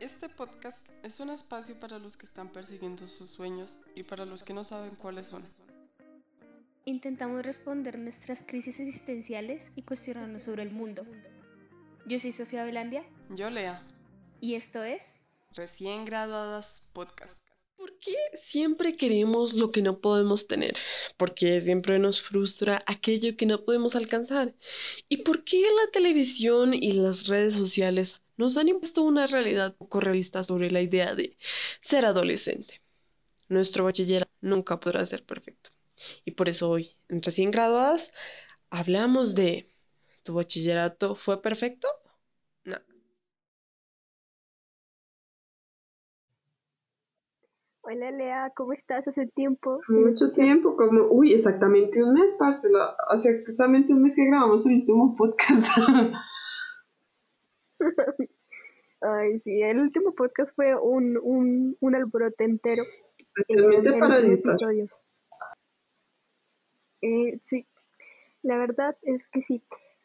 Este podcast es un espacio para los que están persiguiendo sus sueños y para los que no saben cuáles son. Intentamos responder nuestras crisis existenciales y cuestionarnos sobre el mundo. Yo soy Sofía Velandia. Yo, Lea. Y esto es Recién Graduadas Podcast. ¿Por qué siempre queremos lo que no podemos tener? ¿Por qué siempre nos frustra aquello que no podemos alcanzar? ¿Y por qué la televisión y las redes sociales nos han impuesto una realidad poco realista sobre la idea de ser adolescente? Nuestro bachillerato nunca podrá ser perfecto. Y por eso hoy, en recién graduadas, hablamos de ¿tu bachillerato fue perfecto? No. Hola Lea, ¿cómo estás? Hace tiempo. Mucho tiempo, como, uy, exactamente un mes, Parcela. Hace exactamente un mes que grabamos el último podcast. Ay, sí, el último podcast fue un, un, un alborote entero. Especialmente para editar. Eh, sí, la verdad es que sí.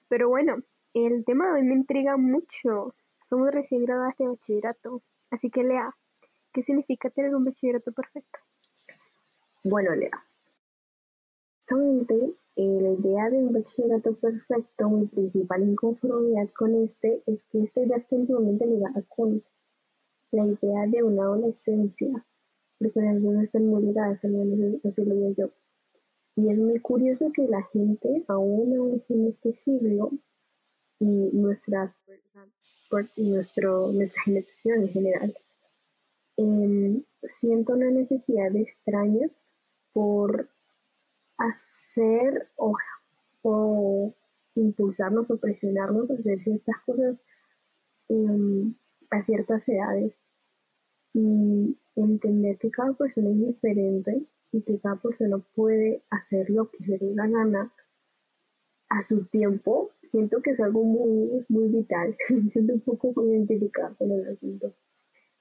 Pero bueno, el tema de hoy me intriga mucho. Somos recién graduadas de bachillerato. Así que Lea, ¿qué significa tener un bachillerato perfecto? Bueno, Lea. Actualmente, eh, la idea de un bachillerato perfecto, mi principal inconformidad con este es que esta idea está íntimamente ligada con la idea de una adolescencia. Porque las dos están muy ligadas, al menos así lo digo yo. Y es muy curioso que la gente, aún en este siglo, y nuestras y nuestro, nuestra generación en general, eh, una necesidad extraña por hacer o, o, impulsarnos o presionarnos a hacer ciertas cosas em, a ciertas edades y entender que cada persona es diferente y que cada persona puede hacer lo que se le da gana a su tiempo, siento que es algo muy, muy vital. siento un poco identificado con el asunto.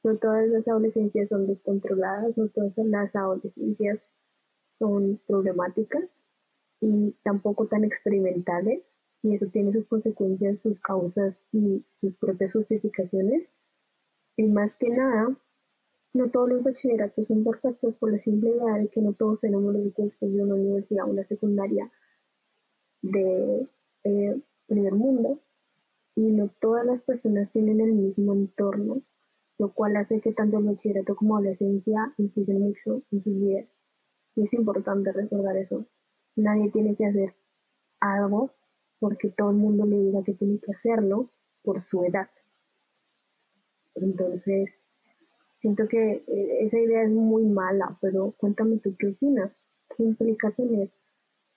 No todas las adolescencias son descontroladas, no todas las adolescencias son problemáticas y tampoco tan experimentales, y eso tiene sus consecuencias, sus causas y sus propias justificaciones. Y más que nada, no todos los bachilleratos son perfectos por la simple idea de que no todos tenemos los recursos de una universidad o una secundaria de eh, primer mundo y no todas las personas tienen el mismo entorno, lo cual hace que tanto el bachillerato como la adolescencia influyen mucho en sus vidas. Y es importante recordar eso. Nadie tiene que hacer algo porque todo el mundo le diga que tiene que hacerlo por su edad. Entonces, Siento que eh, esa idea es muy mala, pero cuéntame tú qué opinas. ¿Qué implica tener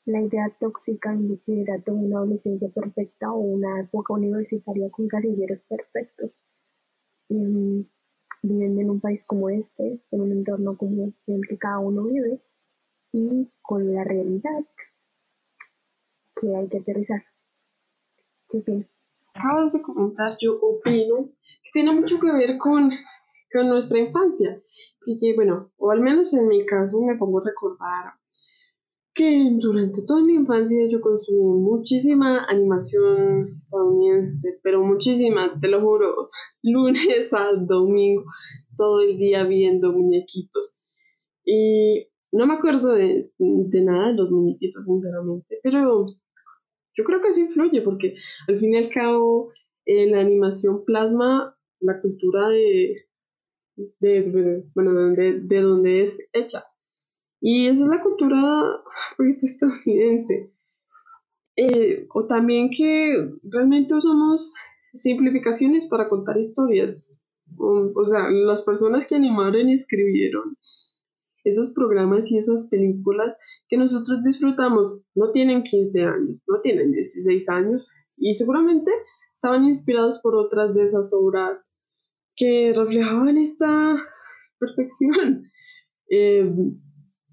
la idea tóxica en bachillerato una adolescencia perfecta o una época universitaria con casilleros perfectos? Mm, viviendo en un país como este, en un entorno como el que cada uno vive y con la realidad que hay que aterrizar. ¿Qué? Acabas de comentar, yo opino que tiene mucho que ver con con nuestra infancia. Y que, bueno, o al menos en mi caso me pongo a recordar que durante toda mi infancia yo consumí muchísima animación estadounidense, pero muchísima, te lo juro, lunes a domingo, todo el día viendo muñequitos. Y no me acuerdo de, de nada de los muñequitos, sinceramente, pero yo creo que eso influye porque al fin y al cabo la animación plasma la cultura de, de, bueno, de, de donde es hecha. Y esa es la cultura estadounidense. Eh, o también que realmente usamos simplificaciones para contar historias. O, o, sea, las personas que animaron y escribieron esos programas y esas películas que nosotros disfrutamos no tienen 15 años, no tienen 16 años y seguramente estaban inspirados por otras de esas obras que reflejaban esta perfección. Eh,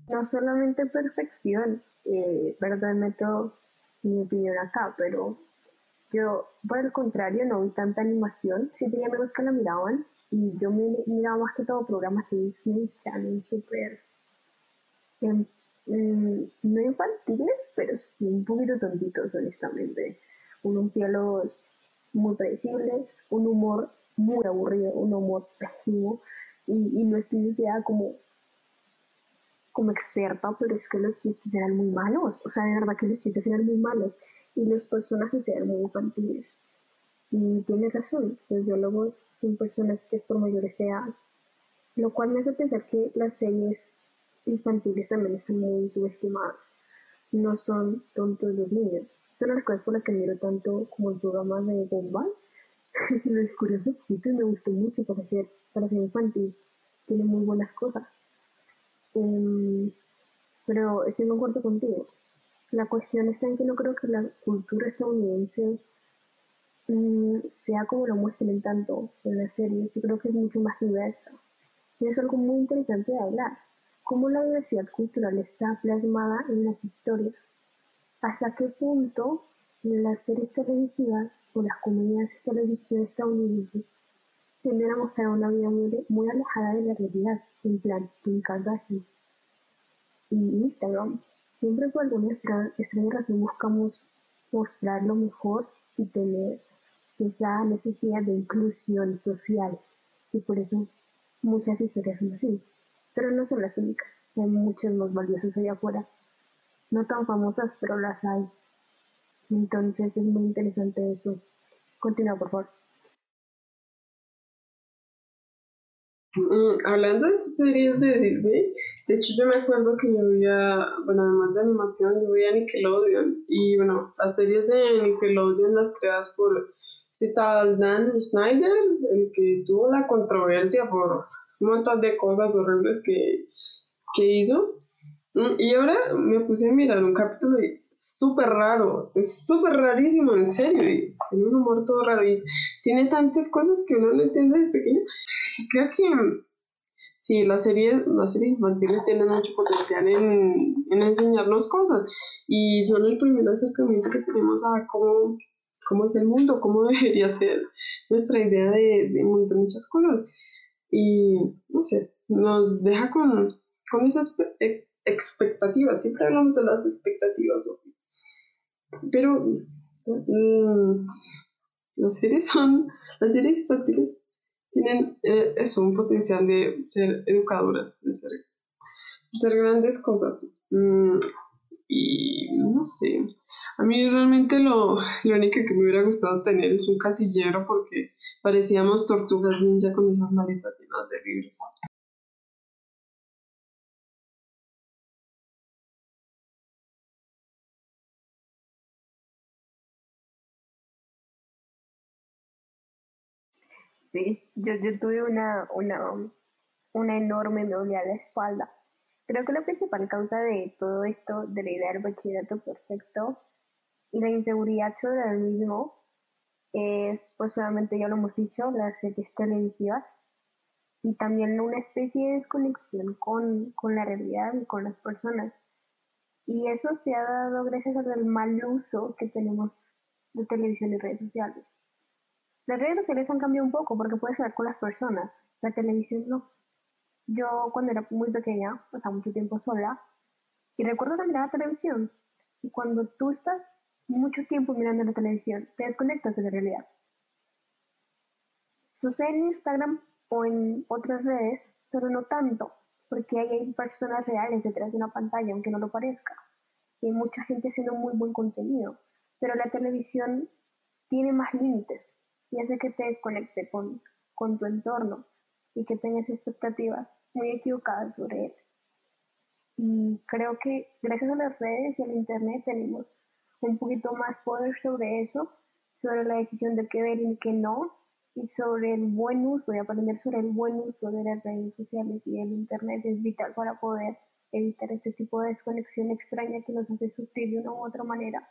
no solamente perfección, eh, perdón, meto mi opinión acá, pero yo, por el contrario, no vi tanta animación. Sí tenía amigos que la miraban y yo me miraba más que todo programas de Disney Channel super em, em, no infantiles, pero sí un poquito tontitos, honestamente. Unos diálogos muy predecibles, un humor muy aburrido, un humor pésimo, y, y no es que yo sea como, como experta, pero es que los chistes eran muy malos, o sea, de verdad que los chistes eran muy malos, y los personajes eran muy infantiles. Y tiene razón, los diálogos son personas que es por mayores de edad, lo cual me hace pensar que las series infantiles también están muy subestimadas. No son tontos los niños. Son las cosas por las que miro tanto como el programa de Gumball. los curiosos me gustó mucho para ser, para ser infantil. Tiene muy buenas cosas. Em, pero estoy de acuerdo contigo. La cuestión está en que no creo que la cultura estadounidense mm, sea como lo muestran tanto en la serie. Yo creo que es mucho más diversa. Y es algo muy interesante de hablar cómo la diversidad cultural está plasmada en las historias, hasta qué punto las series televisivas o las comedias de televisión estadounidenses tienden a mostrar una vida muy, alejada de la realidad, en plan Kim Kardashian y Instagram. Siempre por alguna extraña razón buscamos mostrar lo mejor y tener esa necesidad de inclusión social y por eso muchas historias son así. Pero no son las únicas, hay muchas más valiosas allá afuera. No tan famosas, pero las hay. Entonces es muy interesante eso. Continúa, por favor. Mm, hablando de series de Disney, de hecho yo me acuerdo que yo veía, bueno, además de animación, yo veía Nickelodeon. Y bueno, las series de Nickelodeon las creadas por tal Dan Schneider, el que tuvo la controversia por un montón de cosas horribles que, que hizo. Mm, y ahora me puse a mirar un capítulo súper raro, es súper rarísimo, en serio, tiene un humor todo raro y tiene tantas cosas que uno no entiende de pequeño. Creo que sí, las series, las series infantiles tienen mucho potencial en, en enseñarnos cosas. Y son el primer acercamiento que tenemos a cómo, cómo es el mundo, cómo debería ser nuestra idea de, de muchas cosas. Y no sé, nos deja con, con esas e, expectativas. Siempre hablamos de las expectativas, pero mm, las series son, las series infantiles tienen eh, un potencial de ser educadoras, de ser, ser grandes cosas. Mm, y no sé, a mí realmente lo, lo único que me hubiera gustado tener es un casillero porque parecíamos tortugas ninja con esas maletas llenas de libros. Sí, yo, yo tuve una, una, una enorme me a la espalda. Creo que la principal causa de todo esto, de la idea del bachillerato perfecto, y la inseguridad sobre el mismo es, pues obviamente ya lo hemos dicho, las series televisivas y también una especie de desconexión con, con la realidad y con las personas. Y eso se ha dado gracias al mal uso que tenemos de televisión y redes sociales. Las redes sociales han cambiado un poco porque puedes hablar con las personas, la televisión no. Yo cuando era muy pequeña pasaba mucho tiempo sola y recuerdo que miraba televisión y cuando tú estás mucho tiempo mirando la televisión, te desconectas de la realidad. Sucede en Instagram o en otras redes, pero no tanto, porque ahí hay personas reales detrás de una pantalla, aunque no lo parezca. Y hay mucha gente haciendo muy buen contenido, pero la televisión tiene más límites y hace que te desconecte con, con tu entorno y que tengas expectativas muy equivocadas sobre él. Y creo que gracias a las redes y al internet tenemos un poquito más poder sobre eso, sobre la decisión de qué ver y qué no, y sobre el buen uso y aprender sobre el buen uso de las redes sociales y el Internet es vital para poder evitar este tipo de desconexión extraña que nos hace sufrir de una u otra manera.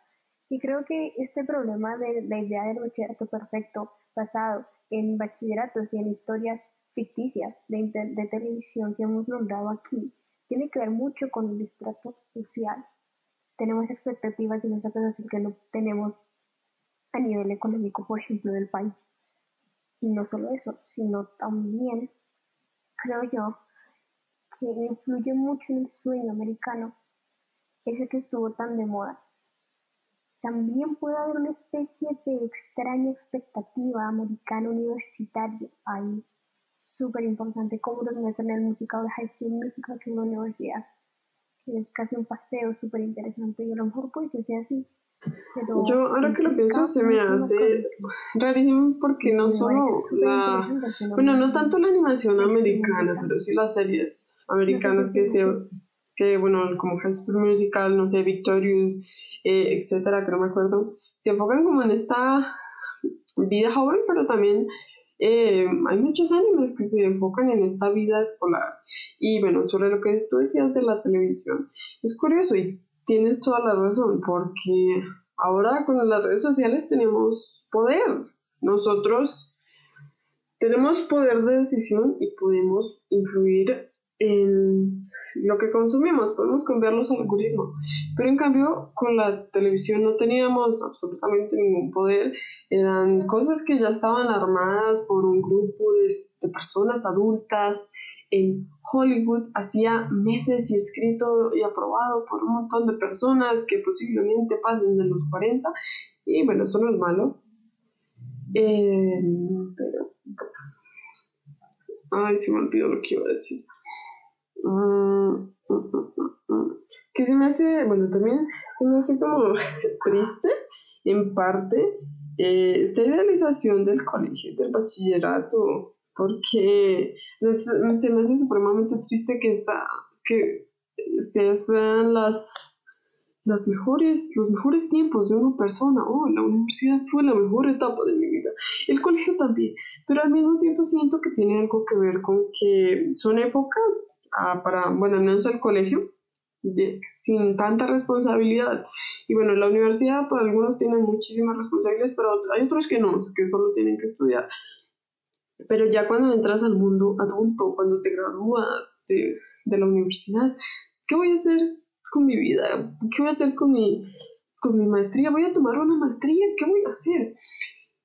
Y creo que este problema de la idea del bachillerato perfecto basado en bachilleratos y en historias ficticias de, de televisión que hemos nombrado aquí tiene que ver mucho con el estrato social tenemos expectativas y nosotros que no tenemos a nivel económico, por ejemplo, del país. Y no solo eso, sino también creo yo que influye mucho en el sueño americano, ese que estuvo tan de moda. También puede haber una especie de extraña expectativa americana universitaria ahí, súper importante, como lo muestran en el musical de High School Musical que es la universidad, es casi un paseo súper interesante y a lo mejor puede que sea así. Yo ahora que lo pienso se me hace rarísimo porque no solo la, bueno, no tanto la animación americana, pero sí las series americanas que se, que bueno, como High School Musical, no sé, Victorious, eh, etcétera, que no me acuerdo, se enfocan como en esta vida joven, pero también eh, hay muchos animes que se enfocan en esta vida escolar. Y bueno, sobre lo que tú decías de la televisión, es curioso y tienes toda la razón, porque ahora con las redes sociales tenemos poder. Nosotros tenemos poder de decisión y podemos influir en lo que consumimos, podemos cambiar los algoritmos. Pero en cambio, con la televisión no teníamos absolutamente ningún poder. Eran cosas que ya estaban armadas por un grupo de, de personas adultas en Hollywood hacía meses y escrito y aprobado por un montón de personas que posiblemente pasen de los 40. Y bueno, eso no es malo. Eh, pero. Ay, se me olvidó lo que iba a decir. Mm, mm, mm, que se me hace, bueno, también se me hace como triste, en parte, eh, esta idealización del colegio, del bachillerato, porque se me hace supremamente triste que, esa, que sean las, las mejores, los mejores tiempos de una persona. Oh, la universidad fue la mejor etapa de mi vida. El colegio también. Pero al mismo tiempo siento que tiene algo que ver con que son épocas ah, para, bueno, no es el colegio, sin tanta responsabilidad. Y bueno, la universidad para algunos tienen muchísimas responsabilidades, pero hay otros que no, que solo tienen que estudiar. Pero ya cuando entras al mundo adulto, cuando te gradúas de, de la universidad, ¿qué voy a hacer con mi vida? ¿Qué voy a hacer con mi, con mi maestría? ¿Voy a tomar una maestría? ¿Qué voy a hacer?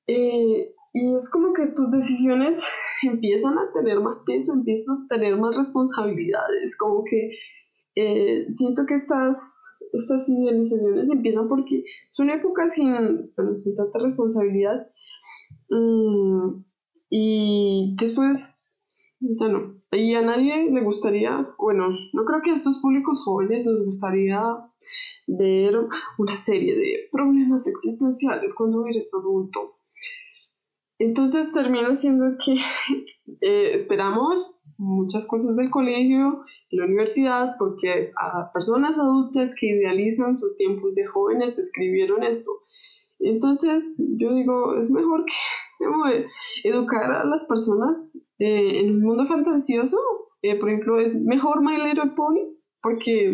Eh, y es como que tus decisiones empiezan a tener más peso, empiezas a tener más responsabilidades, como que eh, siento que estas, estas idealizaciones empiezan porque son épocas sin, bueno, sin tanta responsabilidad. Mm, y después, ya no. Y a nadie le gustaría, bueno, no creo que a estos públicos jóvenes les gustaría ver una serie de problemas existenciales cuando eres adulto. Entonces termina siendo que eh, esperamos muchas cosas del colegio, la universidad, porque a personas adultas que idealizan sus tiempos de jóvenes escribieron esto. Entonces yo digo, es mejor que educar a las personas eh, en un mundo fantasioso. Eh, por ejemplo, es mejor My Little Pony, porque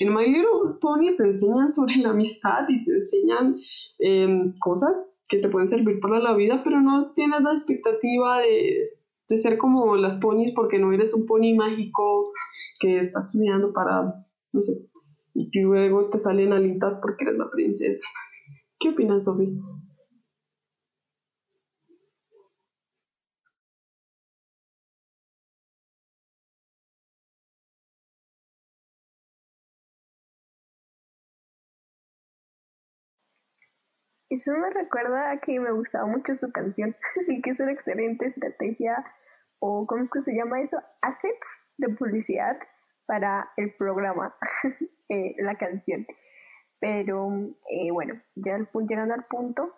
en My Little Pony te enseñan sobre la amistad y te enseñan em, cosas que te pueden servir para la vida, pero no tienes la expectativa de, de ser como las ponis porque no eres un pony mágico que está estudiando para, no sé, y luego te salen alitas porque eres la princesa. ¿Qué opinas, Sofía? Eso me recuerda a que me gustaba mucho su canción y que es una excelente estrategia o ¿cómo es que se llama eso? Assets de publicidad para el programa, eh, la canción. Pero eh, bueno, ya llegando al punto,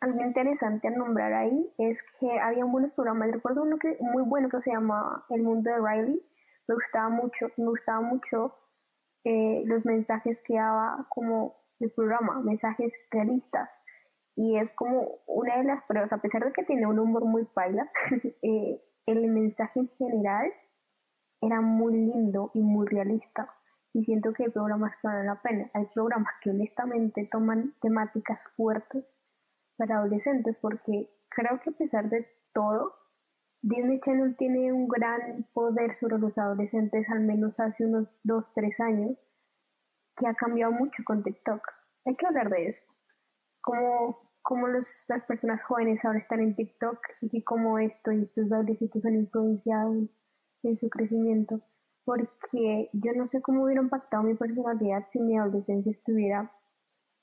algo interesante a nombrar ahí es que había un buen programa, recuerdo uno que, muy bueno que se llama El Mundo de Riley, me gustaba mucho, me gustaba mucho eh, los mensajes que daba como el programa, mensajes realistas. Y es como una de las pruebas, a pesar de que tiene un humor muy paila, eh, el mensaje en general era muy lindo y muy realista. Y siento que hay programas que valen la pena. Hay programas que honestamente toman temáticas fuertes para adolescentes, porque creo que a pesar de todo, Disney Channel tiene un gran poder sobre los adolescentes, al menos hace unos 2-3 años, que ha cambiado mucho con TikTok. Hay que hablar de eso. Cómo, cómo los, las personas jóvenes ahora están en TikTok y cómo esto y estos bailecitos han influenciado en su crecimiento. Porque yo no sé cómo hubiera impactado mi personalidad si mi adolescencia estuviera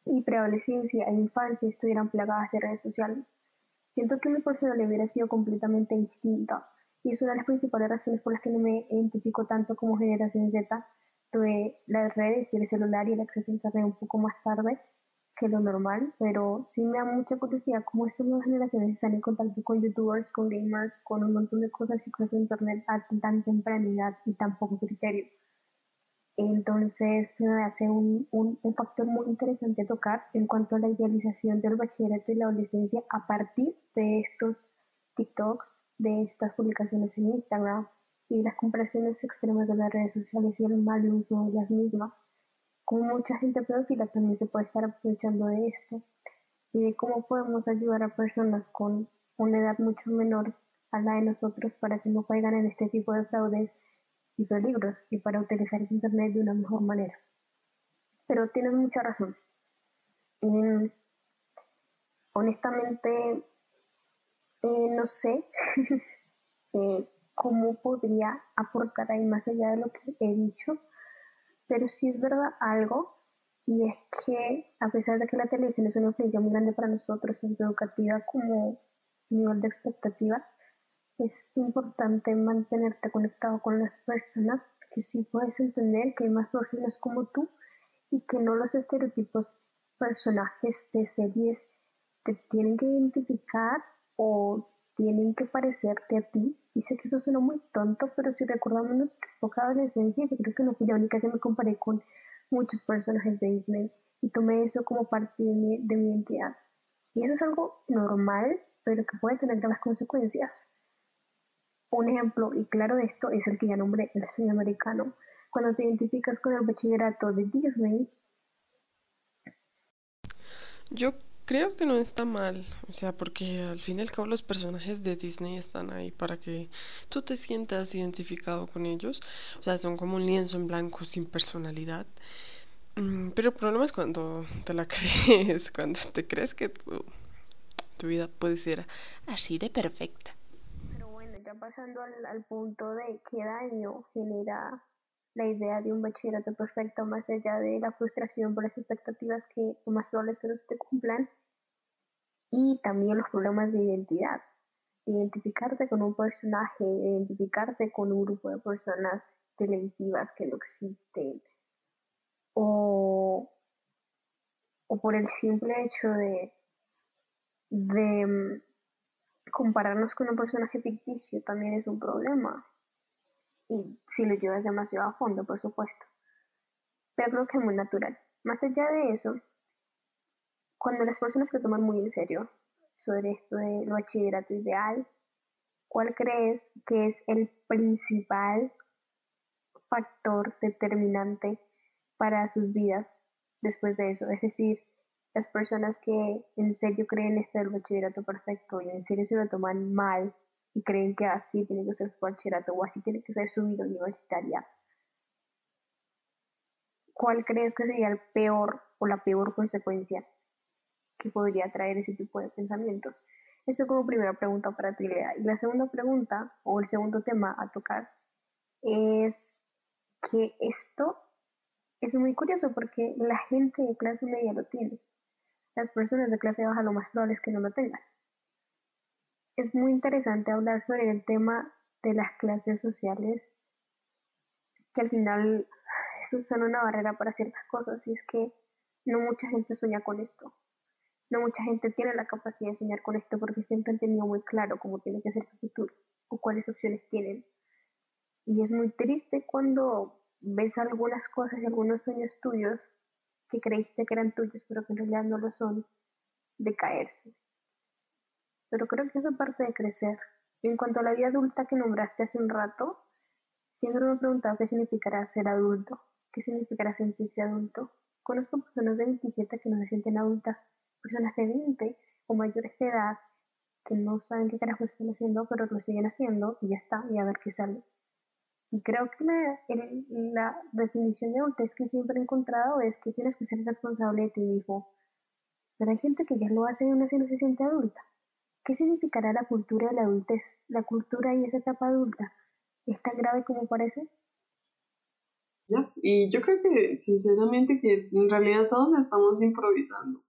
y preadolescencia e infancia estuvieran plagadas de redes sociales. Siento que mi personalidad hubiera sido completamente distinta y es una de las principales razones por las que no me identifico tanto como generación Z. Tuve las redes y el celular y el acceso a internet un poco más tarde que lo normal, pero sí me da mucha curiosidad cómo estas nuevas generaciones están en contacto con youtubers, con gamers, con un montón de cosas y cosas de internet a tan temprana edad y tan poco criterio. Entonces me hace un, un, un, factor muy interesante tocar en cuanto a la idealización del bachillerato y la adolescencia a partir de estos TikTok, de estas publicaciones en Instagram y las comparaciones extremas de las redes sociales y el mal uso de las mismas. Como mucha gente pedófila también se puede estar aprovechando de esto y de cómo podemos ayudar a personas con una edad mucho menor a la de nosotros para que no caigan en este tipo de fraudes y peligros y para utilizar Internet de una mejor manera. Pero tienes mucha razón. honestamente, eh, no sé eh, cómo podría aportar ahí más allá de lo que he dicho, pero sí es verdad algo, y es que a pesar de que la televisión es una influencia muy grande para nosotros, tanto educativa como nivel de expectativas, es importante mantenerte conectado con las personas que sí puedes entender que hay más personas como tú y que no los estereotipos personajes de series te tienen que identificar o tienen que parecerte a ti. Y sé que eso suena muy tonto, pero si recordamos nuestra época de adolescencia, yo creo que no fui la única que me comparé con muchos personajes de Disney y tomé eso como parte de mi, de mi identidad. Y eso es algo normal, pero que puede tener graves consecuencias. Un ejemplo y claro de esto es el que ya nombré, el sueño americano. Cuando te identificas con el bachillerato de Disney. Yo creo que no está mal, o sea, porque al fin y al cabo los personajes de Disney están ahí para que tú te sientas identificado con ellos. O sea, son como un lienzo en blanco sin personalidad. Mm, pero el problema es cuando te la crees, cuando te crees que tu, tu vida puede ser así de perfecta pasando al, punto de qué daño genera la idea de un bachillerato perfecto, más allá de la frustración por las expectativas que más probable que no te cumplan, y también los problemas de identidad. Identificarte con un personaje, identificarte con un grupo de personas televisivas que no existen, o, o por el simple hecho de, de compararnos con un personaje ficticio también es un problema. Y si lo llevas demasiado a fondo, por supuesto. Pero lo que es muy natural. Más allá de eso, cuando las personas que toman muy en serio sobre esto del bachillerato ideal, ¿cuál crees que es el principal factor determinante para sus vidas después de eso? Es decir, las personas que en serio creen esto del bachillerato perfecto y en serio se lo toman mal y creen que así tiene que ser su bachillerato o así tiene que ser su vida universitaria, ¿cuál crees que sería el peor o la peor consecuencia que podría traer ese tipo de pensamientos? Eso como primera pregunta para ti, Lea. Y la segunda pregunta, o el segundo tema a tocar, es que esto es muy curioso porque la gente de clase media lo tiene las personas de clase baja lo más probable es que no lo tengan. Es muy interesante hablar sobre el tema de las clases sociales, que al final son una barrera para ciertas cosas, y es que no mucha gente sueña con esto. No mucha gente tiene la capacidad de soñar con esto porque siempre han tenido muy claro cómo tiene que ser su futuro o cuáles opciones tienen. Y es muy triste cuando ves algunas cosas y algunos sueños tuyos que creíste que eran tuyos, pero que en realidad no lo son, de caerse. Pero creo que es parte de crecer. Y en cuanto a la vida adulta que nombraste hace un rato, siempre me he preguntado qué significará ser adulto, qué significará sentirse adulto. Conozco personas de 27 que no se sienten adultas, personas de 20 o mayores de edad que no saben qué carajo están haciendo, pero lo siguen haciendo y ya está, y a ver qué sale. Y creo que la, definición de adultez que siempre he encontrado es que tienes que ser responsable de ti mismo. Pero hay gente que ya lo hace y aún así no se siente adulta. ¿Qué significará la cultura de la adultez? ¿La cultura y esa etapa adulta es tan grave como parece? ¿Ya? Y yo creo que sinceramente que en realidad todos estamos improvisando.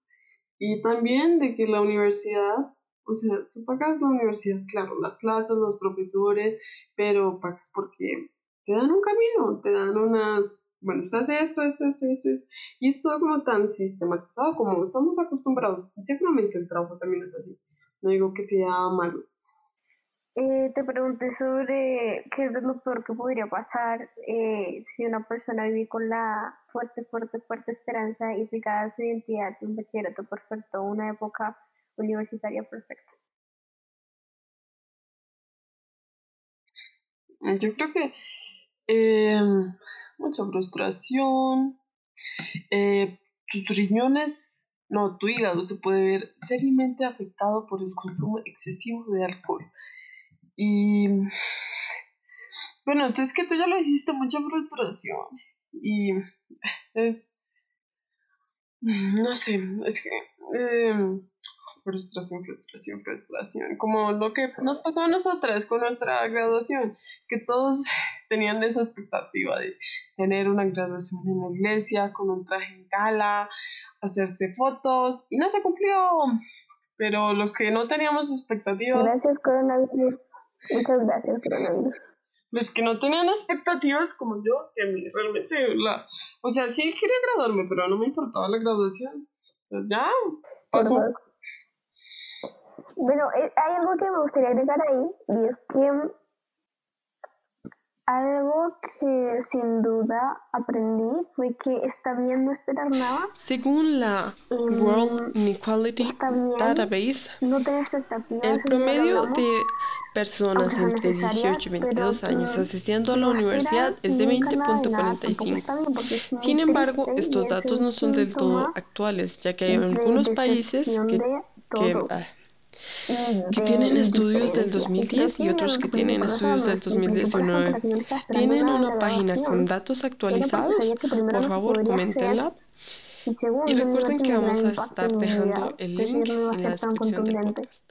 Y también de que la universidad, o sea, tú pagas la universidad, claro, las clases, los profesores, pero pagas porque te dan un camino, te dan unas, bueno, usted hace esto, esto, esto, esto, esto, y es todo como tan sistematizado como estamos acostumbrados. Y seguramente el trabajo también es así. No digo que sea malo, eh, te pregunté sobre qué es lo peor que podría pasar eh, si una persona vive con la fuerte, fuerte, fuerte esperanza y fijada su identidad de un bachillerato perfecto, una época universitaria perfecta. Yo creo que em, mucha frustración, eh, tus riñones, no, tu hígado se puede ver seriamente afectado por el consumo excesivo de alcohol. Y bueno, tú es que tú ya lo dijiste, mucha frustración. Y es, no sé, es que... Em, frustración, frustración, frustración, como lo que nos pasó a nosotras con nuestra graduación, que todos tenían esa expectativa de tener una graduación en la iglesia, con un traje en gala, hacerse fotos, y no se cumplió. Pero los que no teníamos expectativas... Gracias, coronavirus. Muchas gracias, coronavirus. Los que no tenían expectativas como yo, que a mí realmente la... O sea, sí quería graduarme, pero no me importaba la graduación. Pues ya, pasó. Bueno, eh, hay algo que me gustaría agregar ahí, y es que algo que sin duda aprendí fue que está bien no esperar nada. Según la World Inequality Database, el promedio de personas entre 18 y 22 años asistiendo a la universidad es de 20.45. Sin embargo, estos datos no son del todo actuales, ya que hay algunos países que, que que tienen estudios del 2010 y otros que tienen estudios del 2019. ¿Tienen una página con datos actualizados? Por favor, coméntenla. Y recuerden que vamos a estar dejando el link en la descripción del podcast.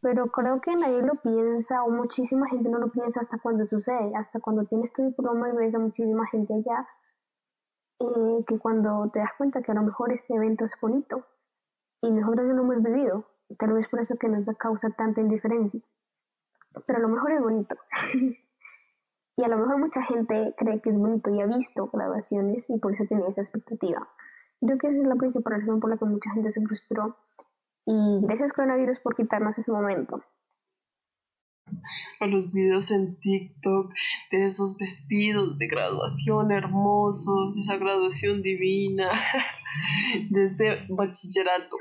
Pero creo que nadie lo piensa, o muchísima gente no lo piensa hasta cuando sucede, hasta cuando tienes tu diploma y ves a muchísima gente allá, eh, que cuando te das cuenta que a lo mejor este evento es bonito, y nosotros no lo hemos vivido, Tal vez por eso que nos causa tanta indiferencia. Pero a lo mejor es bonito. y a lo mejor mucha gente cree que es bonito y ha visto grabaciones y por eso tiene esa expectativa. Creo que esa es la principal razón por la que mucha gente se frustró. Y gracias coronavirus por quitarnos ese momento. O los videos en TikTok de esos vestidos de graduación hermosos, esa graduación divina, de ese bachillerato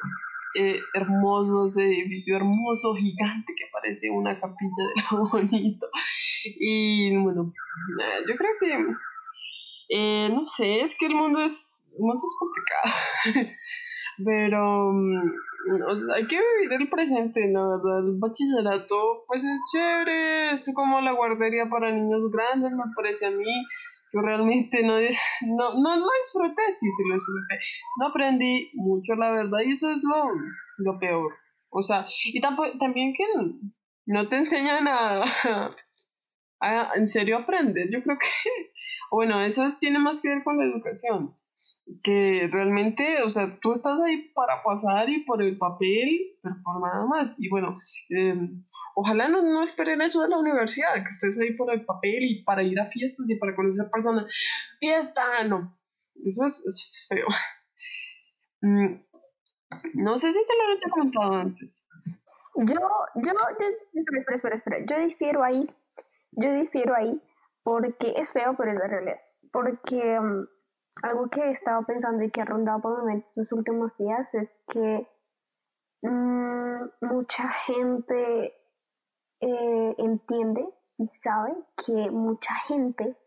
eh, hermoso, ese edificio hermoso, gigante, que parece una capilla de lo bonito. Y bueno, yo creo que, eh, no sé, es que el mundo es, el mundo es complicado. Pero mm, hay que vivir el presente, la verdad. El bachillerato, pues es chévere, es como la guardería para niños grandes, me parece a mí yo realmente no, no, no lo disfruté, sí, sí lo disfruté. No aprendí mucho, la verdad, y eso es lo, lo peor. O sea, y también que no te enseñan a, a, en serio aprender. Yo creo que, bueno, eso tiene más que ver con la educación. Que realmente, o sea, tú estás ahí para pasar y por el papel, pero por nada más. Y bueno, eh, Ojalá no, no esperen eso de la universidad, que estés ahí por el papel y para ir a fiestas y para conocer personas. Fiesta, no. Eso es, feo. Mm, no sé si te lo había comentado antes. Yo, yo, espera, espera, espera, espera. Yo difiero ahí. Yo difiero ahí porque es feo, pero es la realidad. Porque mm, algo que he estado pensando y que ha rondado por mi mente los últimos días es que mm, mucha gente eh, entiende y sabe que mucha gente,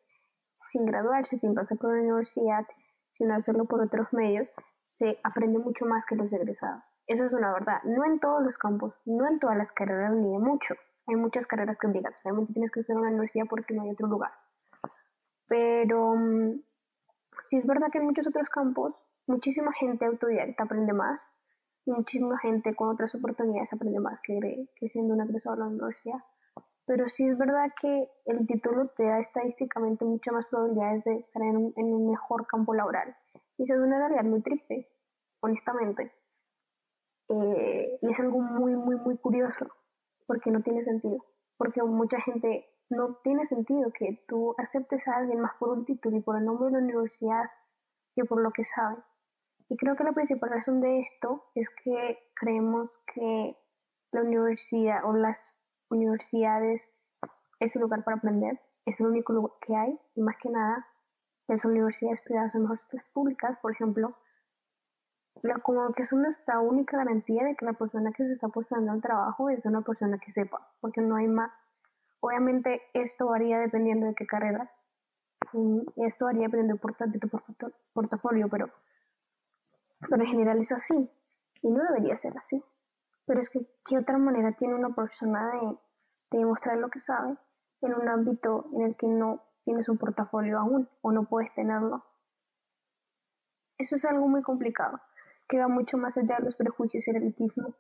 sin graduarse, sin pasar por la universidad, sin hacerlo por otros medios, se aprende mucho más que los egresados. Eso es una verdad. No en todos los campos, no en todas las carreras, ni de mucho. Hay muchas carreras que obligatoriamente tienes que estudiar en la universidad porque no hay otro lugar. Pero mm, sí es verdad que en muchos otros campos, muchísima gente autodidacta aprende más muchísima gente con otras oportunidades aprende más que, que siendo un egresado de la universidad. pero sí es verdad que el título te da estadísticamente muchas más probabilidades de estar en un, mejor campo laboral. Y eso es una realidad muy triste, honestamente. Eh, y es algo muy, muy, muy curioso, porque no tiene sentido. Porque mucha gente no tiene sentido que tú aceptes a alguien más por un título y por el nombre de la universidad que por lo que sabe. Y creo que la principal razón de esto es que creemos que la universidad o las universidades es el lugar para aprender, es el único lugar que hay y más que nada las universidades privadas son mejores que las públicas, por ejemplo, la, como que es nuestra única garantía de que la persona que se está postulando al trabajo es una persona que sepa, porque no hay más. Obviamente esto varía dependiendo de qué carrera, esto varía dependiendo de tu portafolio, pero, pero en general es así, y no debería ser así. Pero es que, ¿qué otra manera tiene una persona de, de demostrar lo que sabe en un ámbito en el que no tienes un portafolio aún o no puedes tenerlo? Eso es algo muy complicado, que va mucho más allá de los prejuicios y el elitismo.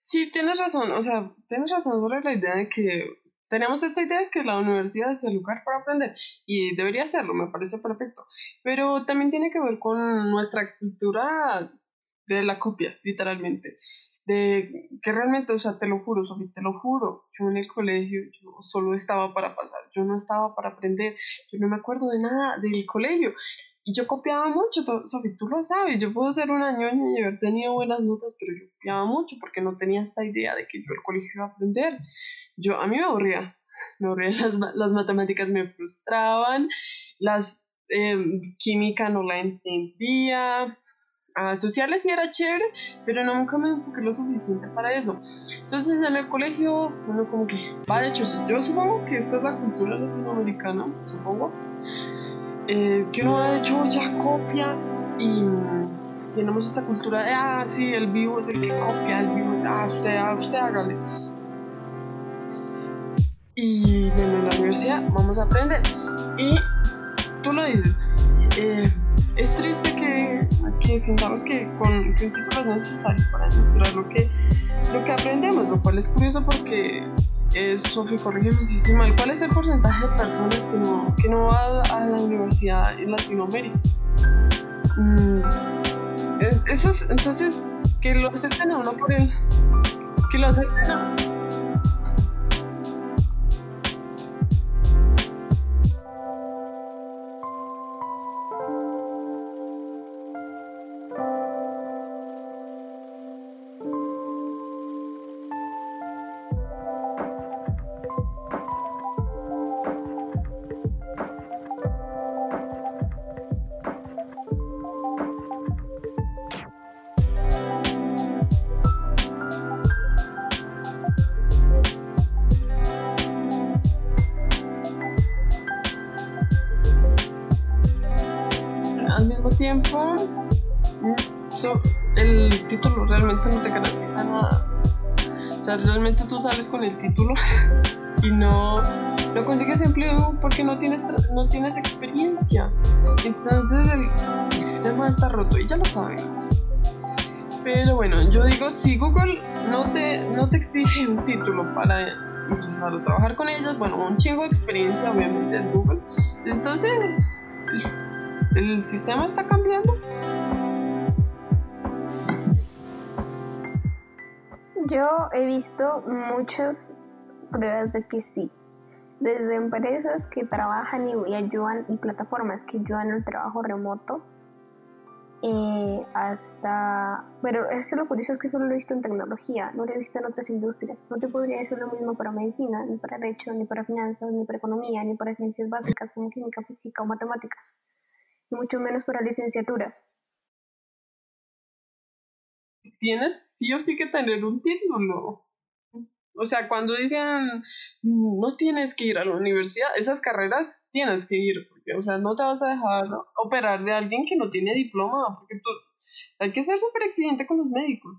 Sí, tienes razón, o sea, tienes razón sobre la idea de que tenemos esta idea de que la universidad es el lugar para aprender y debería serlo, me parece perfecto, pero también tiene que ver con nuestra cultura de la copia, literalmente. De que realmente, o sea, te lo juro, Sofi, te lo juro, yo en el colegio yo solo estaba para pasar, yo no estaba para aprender, yo no me acuerdo de nada del colegio. Y yo copiaba mucho, Sofi, tú lo sabes, yo puedo ser una ñoña y haber tenido buenas notas, pero yo copiaba mucho porque no tenía esta idea de que yo el colegio iba a aprender. Yo, a mí me aburría, me aburrían las, las matemáticas, me frustraban, las eh, química no la entendía, sociales sí era chévere, pero nunca me enfoqué lo suficiente para eso. Entonces en el colegio, uno como que va de hecho, yo supongo que esta es la cultura latinoamericana, supongo, eh, que uno de hecho ya copia y tenemos esta cultura de, ah, sí, el vivo es el que copia, el vivo es, ah, usted, ah, usted hágale. Y bueno, en la universidad vamos a aprender. Y tú lo dices, eh, es triste que, que sintamos que, con, que un título es necesario para demostrar lo que, lo que aprendemos, lo cual es curioso porque, eh, Sofía, corrígeme si estoy mal, ¿cuál es el porcentaje de personas que no, que no va a la universidad en Latinoamérica? Mm, entonces, que lo acepten a uno por el... que lo acepten a el título y no, no consigues empleo porque no tienes, no tienes experiencia. Entonces el, sistema está roto y ya lo sabemos. Pero bueno, yo digo, si Google no te, no te exige un título para empezar a trabajar con ellos, bueno, un chingo de experiencia obviamente es Google. Entonces, ¿El sistema está cambiando? Yo he visto muchas pruebas de que sí. Desde empresas que trabajan y, ayudan y plataformas que ayudan al trabajo remoto eh, hasta... Pero es que lo curioso es que solo lo he visto en tecnología, no lo he visto en otras industrias. No te podría decir lo mismo para medicina, ni para derecho, ni para finanzas, ni para economía, ni para ciencias básicas como química, física o matemáticas mucho menos para licenciaturas. Tienes sí o sí que tener un título. O sea, cuando dicen no tienes que ir a la universidad, esas carreras tienes que ir, porque, o sea, no te vas a dejar operar de alguien que no tiene diploma, porque tú, hay que ser súper exigente con los médicos.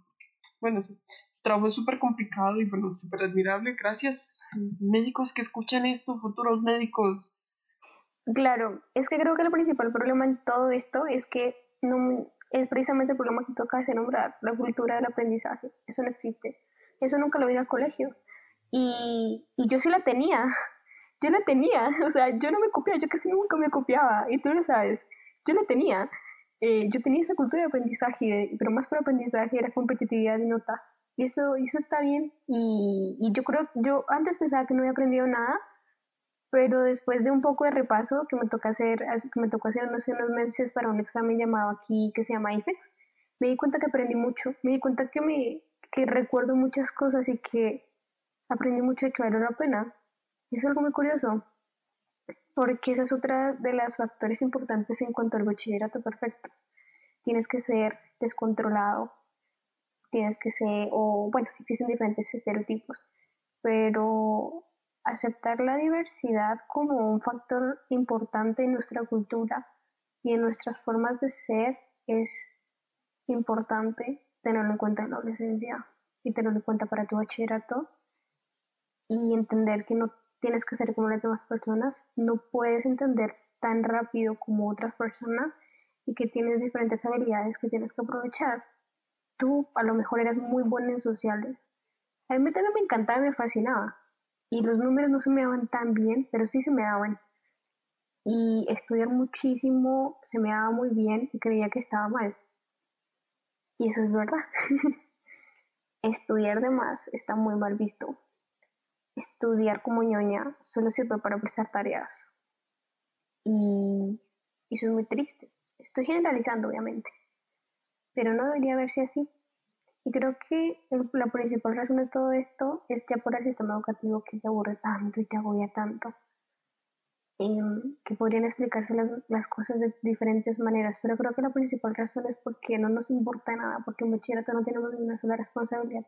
Bueno, su, trabajo es súper complicado y, bueno, súper admirable. Gracias, médicos que escuchan esto, futuros médicos. Claro, es que creo que el principal problema en todo esto es que no es precisamente el problema que toca de nombrar, la cultura del aprendizaje. Eso no existe. Eso nunca lo vi en el colegio. Y, y yo sí la tenía, yo la tenía, o sea, yo no me copiaba, yo casi nunca me copiaba, y tú lo sabes, yo la tenía. Eh, yo tenía esa cultura de aprendizaje, pero más por aprendizaje era competitividad y notas. Y eso, eso está bien. Y, y yo creo, yo antes pensaba que no había aprendido nada, pero después de un poco de repaso que me tocó hacer, que me tocó hacer unos, unos meses para un examen llamado aquí que se llama IFEX, me di cuenta que aprendí mucho, me di cuenta que, me, que recuerdo muchas cosas y que aprendí mucho y que valió la pena. Es algo muy curioso, porque esa es otra de las factores importantes en cuanto al bachillerato perfecto. Tienes que ser descontrolado, tienes que ser, o bueno, existen diferentes estereotipos, pero aceptar la diversidad como un factor importante en nuestra cultura y en nuestras formas de ser es importante tenerlo en cuenta en la adolescencia y tenerlo en cuenta para tu bachillerato y entender que no tienes que ser como las demás personas, no puedes entender tan rápido como otras personas y que tienes diferentes habilidades que tienes que aprovechar. Tú a lo mejor eras muy buena en sociales. A mí también me encantaba y me fascinaba, y los números no se me daban tan bien, pero sí se me daban. Y estudiar muchísimo se me daba muy bien y creía que estaba mal. Y eso es verdad. estudiar de más está muy mal visto. Estudiar como ñoña solo sirve para prestar tareas. Y eso es muy triste. Estoy generalizando, obviamente. Pero no debería verse así. Y creo que la principal razón de todo esto es ya por el sistema educativo que te aburre tanto y te agobia tanto. Em, que podrían explicarse las, cosas de diferentes maneras, pero creo que la principal razón es porque no nos importa nada, porque en bachillerato no tenemos ninguna sola responsabilidad.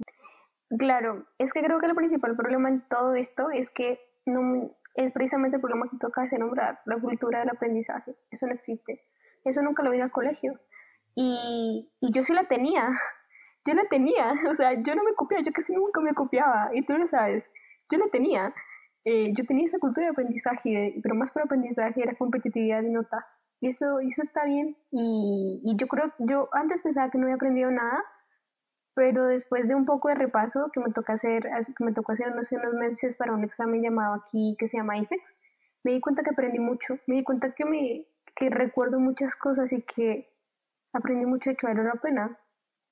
Claro, es que creo que el principal problema en todo esto es que no, es precisamente el problema que toca de nombrar, la cultura del aprendizaje. Eso no existe. Eso nunca lo vi en el colegio. Y, y yo sí la tenía, yo la tenía, o sea, yo no me copiaba, yo casi nunca me copiaba, y tú lo sabes, yo la tenía. Eh, yo tenía esa cultura de aprendizaje, pero más por aprendizaje era competitividad y notas. Y eso, eso está bien. Y, y yo creo, yo antes pensaba que no había aprendido nada, pero después de un poco de repaso que me tocó hacer, que me tocó hacer unos, unos meses para un examen llamado aquí que se llama IFEX, me di cuenta que aprendí mucho, me di cuenta que, me, que recuerdo muchas cosas y que aprendí mucho y que valió la pena.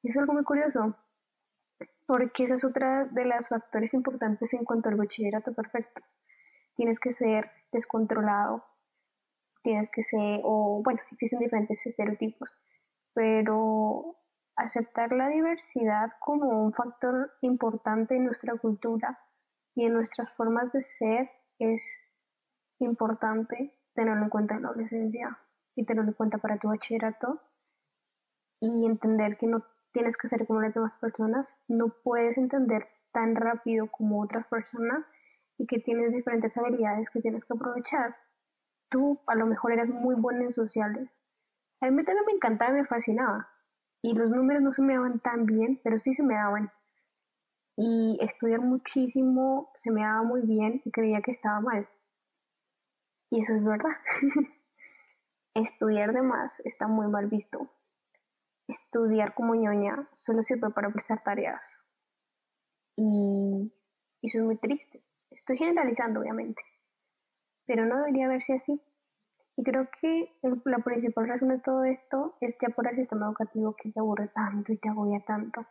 Es algo muy curioso, porque esa es otra de las factores importantes en cuanto al bachillerato perfecto. Tienes que ser descontrolado, tienes que ser, o bueno, existen diferentes estereotipos, pero aceptar la diversidad como un factor importante en nuestra cultura y en nuestras formas de ser es importante tenerlo en cuenta en la adolescencia y tenerlo en cuenta para tu bachillerato y entender que no tienes que ser como las demás personas, no puedes entender tan rápido como otras personas y que tienes diferentes habilidades que tienes que aprovechar. Tú a lo mejor eras muy buena en sociales. A mí también me encantaba me fascinaba. Y los números no se me daban tan bien, pero sí se me daban. Y estudiar muchísimo se me daba muy bien y creía que estaba mal. Y eso es verdad. estudiar de más está muy mal visto estudiar como ñoña solo sirve para prestar tareas. Y eso es muy triste. Estoy generalizando, obviamente. Pero no debería verse así. Y creo que la principal razón de todo esto es ya por el sistema educativo que te aburre tanto y te agobia tanto.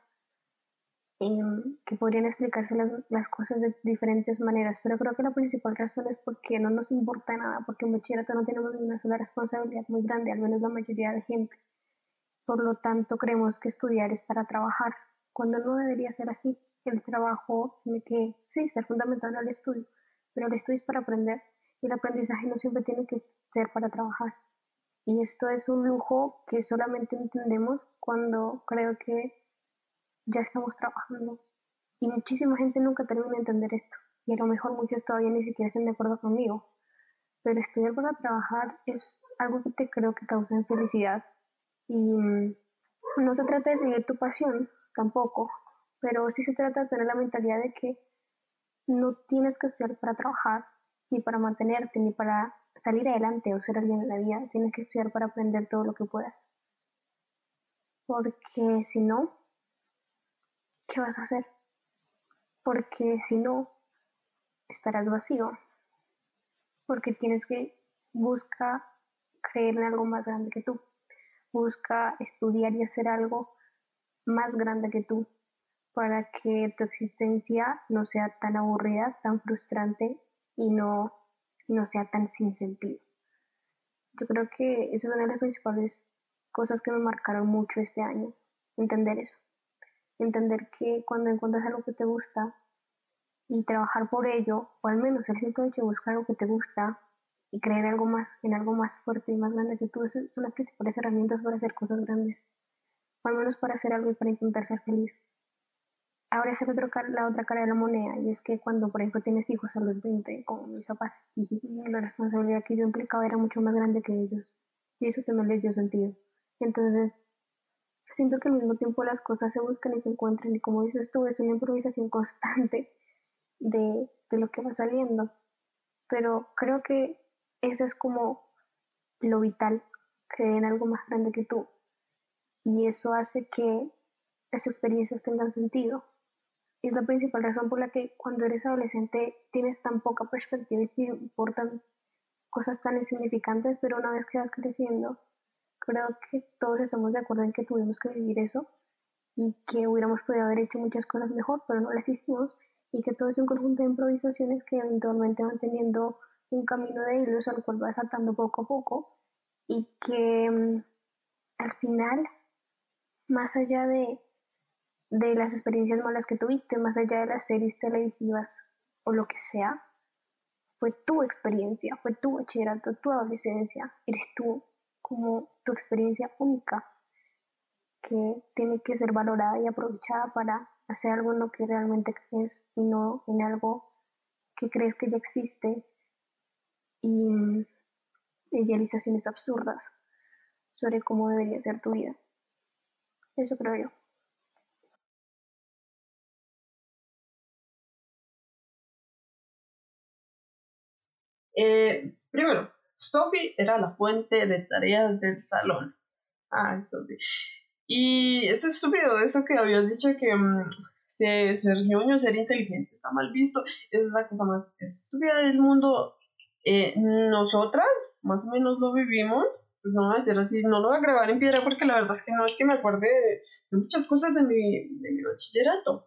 Em, que podrían explicarse las, las, cosas de diferentes maneras, pero creo que la principal razón es porque no nos importa nada, porque en bachillerato no tenemos una sola responsabilidad muy grande, al menos la mayoría de gente. Por lo tanto, creemos que estudiar es para trabajar, cuando no debería ser así. El trabajo tiene que, sí, ser fundamental al estudio, pero el estudio es para aprender y el aprendizaje no siempre tiene que ser para trabajar. Y esto es un lujo que solamente entendemos cuando creo que ya estamos trabajando. Y muchísima gente nunca termina de entender esto. Y a lo mejor muchos todavía ni siquiera están de acuerdo conmigo. Pero estudiar para trabajar es algo que te creo que causa felicidad y mm, no se trata de seguir tu pasión tampoco, pero sí se trata de tener la mentalidad de que no tienes que estudiar para trabajar, ni para mantenerte, ni para salir adelante o ser alguien en la vida. Tienes que estudiar para aprender todo lo que puedas. Porque si no, ¿qué vas a hacer? Porque si no, estarás vacío, porque tienes que buscar creer en algo más grande que tú, busca estudiar y hacer algo más grande que tú para que tu existencia no sea tan aburrida, tan frustrante y no, no sea tan sin sentido. Yo creo que esa es una de las principales cosas que me marcaron mucho este año, entender eso, entender que cuando encuentras algo que te gusta y trabajar por ello, o al menos el simple hecho de buscar algo que te gusta y creer algo más, en algo más fuerte y más grande que tú, son las principales herramientas para hacer cosas grandes, o al menos para hacer algo y para intentar ser feliz. Ahora es la otra cara de la moneda, y es que cuando, por ejemplo, tienes hijos a los 20, como mis papás, y la responsabilidad que yo implicaba era mucho más grande que ellos, y eso también les dio sentido. Entonces, siento que al mismo tiempo las cosas se buscan y se encuentran, y como dices tú, es una improvisación constante de, de lo que va saliendo. Pero creo que eso es como lo vital, creer en algo más grande que tú. Y eso hace que las experiencias tengan sentido. Es la principal razón por la que cuando eres adolescente tienes tan poca perspectiva y te importan cosas tan insignificantes, pero una vez que vas creciendo, creo que todos estamos de acuerdo en que tuvimos que vivir eso y que hubiéramos podido haber hecho muchas cosas mejor, pero no las hicimos y que todo es un conjunto de improvisaciones que eventualmente van teniendo un camino de hilos al cual vas atando poco a poco y que mm, al final, más allá de, de las experiencias malas que tuviste, más allá de las series televisivas o lo que sea, fue tu experiencia, fue tu bachillerato, tu adolescencia, eres tú como tu experiencia única que tiene que ser valorada y aprovechada para hacer algo en lo que realmente crees y no en algo que crees que ya existe y idealizaciones absurdas sobre cómo debería ser tu vida. Eso creo yo. Eh, primero, Sophie era la fuente de tareas del salón. Ay, Sophie. Y es estúpido eso que habías dicho que mm, ser, ser ser inteligente está mal visto. Es la cosa más estúpida del mundo. Eh, nosotras, más o menos lo vivimos. Pues no voy a decir así, no lo voy a grabar en piedra porque la verdad es que no es que me acuerde de, muchas cosas de mi, de mi bachillerato.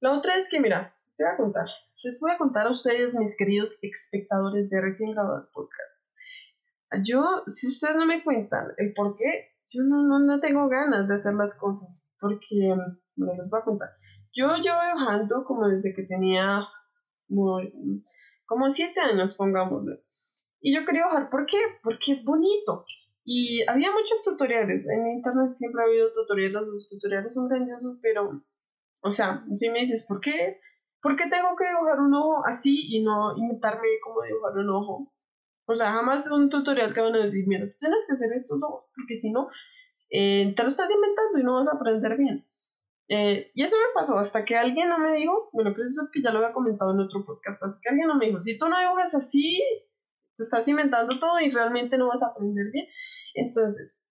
La otra es que, mira, te voy a contar. Les voy a contar a ustedes, mis queridos espectadores de Recién Grabados Podcast. Yo, si ustedes no me cuentan el por qué, yo no, no, no tengo ganas de hacer las cosas. Porque, bueno, les voy a contar. Yo llevo dibujando como desde que tenía como siete años, pongámoslo. Y yo quería dibujar, ¿por qué? Porque es bonito. Y había muchos tutoriales. En internet siempre ha habido tutoriales. Los tutoriales son grandiosos, pero, o sea, si me dices, ¿por qué? ¿Por qué tengo que dibujar un ojo así y no imitarme como dibujar un ojo? O sea, jamás un tutorial te van a decir, mira, tienes que hacer estos ojos, porque si no, eh, te lo estás inventando y no vas a aprender bien. Eh, y eso me pasó hasta que alguien no me dijo, bueno, creo eso que ya lo había comentado en otro podcast, hasta que alguien no me dijo, si tú no dibujas así, te estás inventando todo y realmente no vas a aprender bien. Entonces,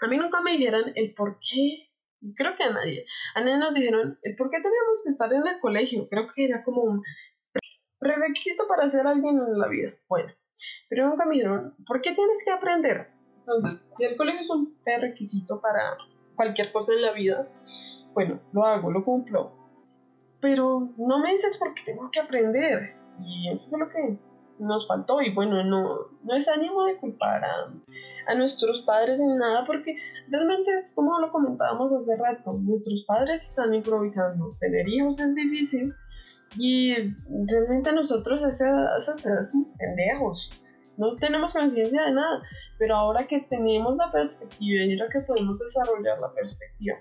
a mí nunca me dijeron el por qué, creo que a nadie, a nadie nos dijeron el por qué teníamos que estar en el colegio, creo que era como un requisito para ser alguien en la vida. Bueno, pero nunca me dijeron, ¿por qué tienes que aprender? Entonces, si el colegio es un requisito para cualquier cosa en la vida, bueno, lo hago, lo cumplo. Pero no me dices por qué tengo que aprender. Y eso fue lo que nos faltó. Y bueno, no, no es ánimo de culpar a, a nuestros padres ni nada, porque realmente es como lo comentábamos hace rato. Nuestros padres están improvisando. Tener hijos es difícil. Y realmente nosotros a esas edades somos pendejos. No tenemos conciencia de nada. Pero ahora que tenemos la perspectiva y ahora que podemos desarrollar la perspectiva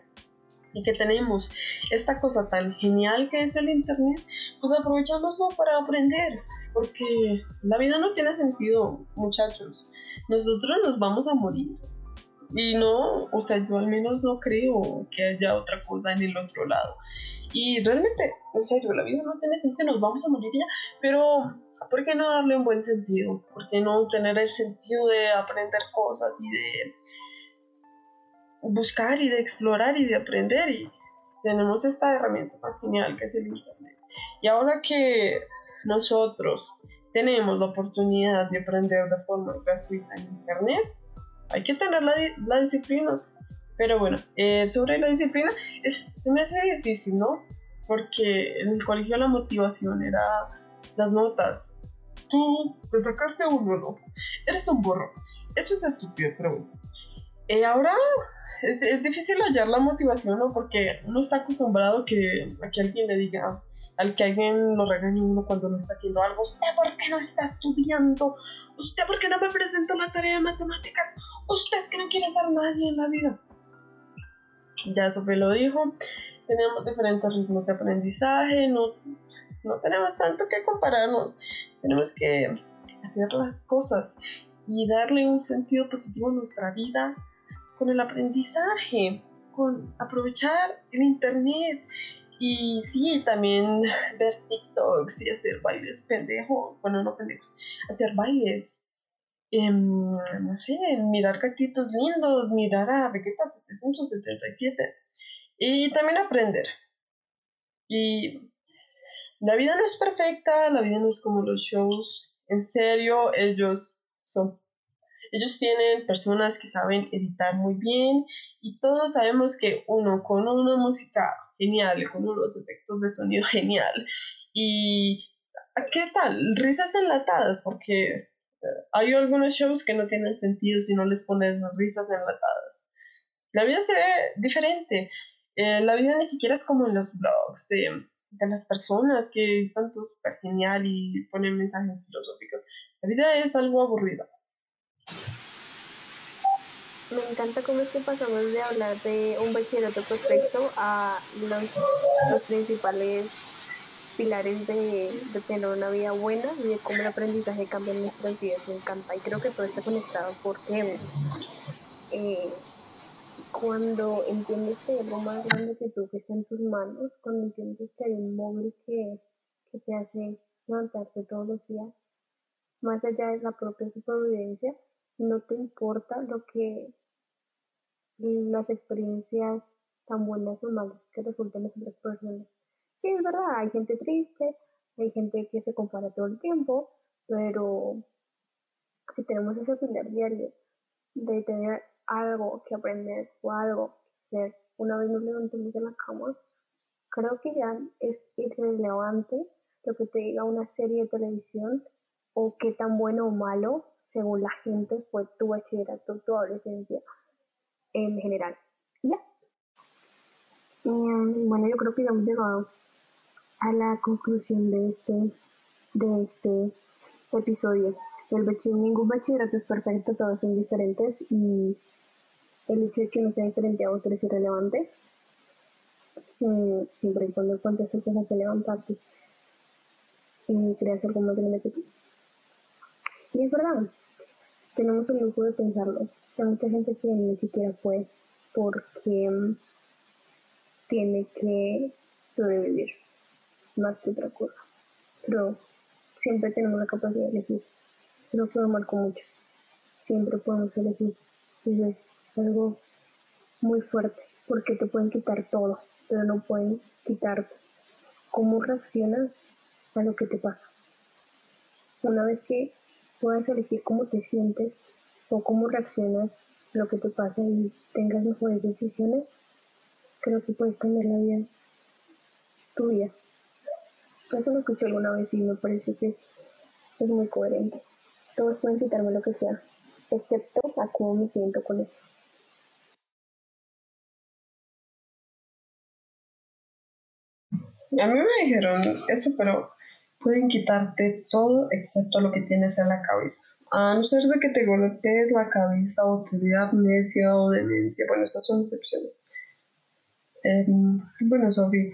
y que tenemos esta cosa tan genial que es el Internet, pues aprovechámoslo para aprender, porque la vida no tiene sentido, muchachos. Nosotros nos vamos a morir. Y no, o sea, yo al menos no creo que haya otra cosa en el otro lado. Y realmente, en serio, la vida no tiene sentido, nos vamos a morir ya, pero ¿por qué no darle un buen sentido? ¿Por qué no tener el sentido de aprender cosas y de buscar y de explorar y de aprender y tenemos esta herramienta tan genial que es el internet. Y ahora que nosotros tenemos la oportunidad de aprender de forma gratuita en Internet, hay que tener la, disciplina. Pero bueno, eh, sobre la disciplina, es, se me hace difícil, ¿no? Porque en el colegio la motivación era las notas. Tú te sacaste uno, ¿no? Eres un borro. Eso es estúpido, pero bueno. Eh, ahora es, es, difícil hallar la motivación, ¿no? Porque uno está acostumbrado que, a que alguien le diga, al que alguien lo regañe uno cuando no está haciendo algo, ¿usted por qué no está estudiando? ¿Usted por qué no me presentó la tarea de matemáticas? ¿Usted es que no quiere ser nadie en la vida? Ya Sofía lo dijo, tenemos diferentes ritmos de aprendizaje, no, no tenemos tanto que compararnos, tenemos que hacer las cosas y darle un sentido positivo a nuestra vida con el aprendizaje, con aprovechar el internet y sí, también ver TikToks y hacer bailes pendejo, bueno, no pendejos, hacer bailes. Em, no sé, mirar gatitos lindos, mirar a Vegeta 777 y también aprender. Y la vida no es perfecta, la vida no es como los shows. En serio, ellos son ellos tienen personas que saben editar muy bien y todos sabemos que uno con una música genial, con unos efectos de sonido genial y ¿qué tal? Risas enlatadas porque eh, hay algunos shows que no tienen sentido si no les pones risas enlatadas. La vida se ve diferente. Eh, la vida ni siquiera es como en los blogs de, de las personas que tanto súper genial y ponen mensajes filosóficos. La vida es algo aburrido. Me encanta cómo es que pasamos de hablar de un bachillerato perfecto a los, los principales pilares de, tener una vida buena y de cómo el aprendizaje cambia en nuestras vidas. Me encanta y creo que todo está conectado porque eh, cuando entiendes que algo más grande que tú que está en tus manos, cuando entiendes que hay un móvil que, que te hace levantarte todos los días, más allá de la propia supervivencia, no te importa lo que las experiencias tan buenas o malas que resulten en otras personas. Sí, es verdad, hay gente triste, hay gente que se compara todo el tiempo, pero si tenemos ese pilar diario de tener algo que aprender o algo que hacer una vez nos levantemos de la cama, creo que ya es irrelevante lo que te diga una serie de televisión o qué tan bueno o malo, según la gente, fue tu bachillerato, tu adolescencia en general. Ya. Em, bueno, yo creo que ya hemos llegado a la conclusión de este, de este episodio. El ningún bachillerato es perfecto, todos son diferentes y el hecho de que no sea diferente a otro es irrelevante. siempre y cuando el contexto tenga que levantarte y creas que tú. Y es verdad, tenemos el lujo de pensarlo. Hay mucha gente que ni siquiera puede porque mm, tiene que sobrevivir más que otra cosa. Pero siempre tenemos la capacidad de elegir. No puedo con mucho. Siempre podemos elegir. Y es algo muy fuerte porque te pueden quitar todo, pero no pueden quitarte cómo reaccionas a lo que te pasa. Una vez que puedas elegir cómo te sientes o cómo reaccionas lo que te pasa y tengas mejores decisiones, creo que puedes cambiar la vida, tu vida. Eso lo escuché alguna vez y me parece que es muy coherente. Todos pueden quitarme lo que sea, excepto a cómo me siento con eso. A mí me dijeron eso, pero pueden quitarte todo excepto lo que tienes en la cabeza. A no ser de que te golpees la cabeza o te dé amnesia o demencia. Bueno, esas son excepciones. Em, bueno, Sofi,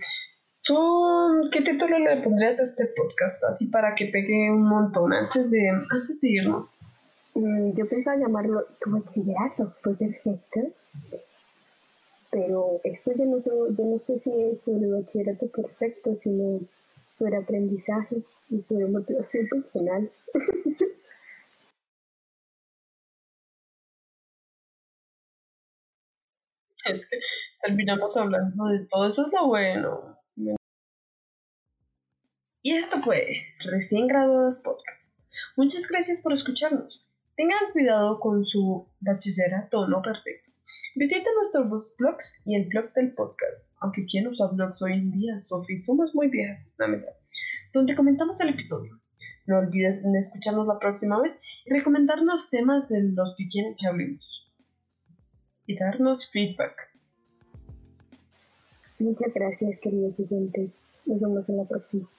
¿tú qué título le pondrías a este podcast? Así para que pegue un montón antes de, antes de irnos. Mm, yo pensaba llamarlo tu bachillerato, fue perfecto. Pero esto yo no, yo no sé si es sobre bachillerato perfecto, sino sobre aprendizaje y sobre motivación personal. es que terminamos hablando de todo eso, es lo bueno. Y esto fue Recién Graduadas Podcast. Muchas gracias por escucharnos. Tengan cuidado con su bachillerato no perfecto. Visiten nuestros blogs y el blog del podcast, aunque quien usa blogs hoy en día, Sofi, somos muy viejas, no donde comentamos el episodio. No olviden escucharnos la próxima vez y recomendarnos temas de los que quieren que hablemos. Y darnos feedback. Muchas gracias, queridos oyentes. Nos vemos en la próxima.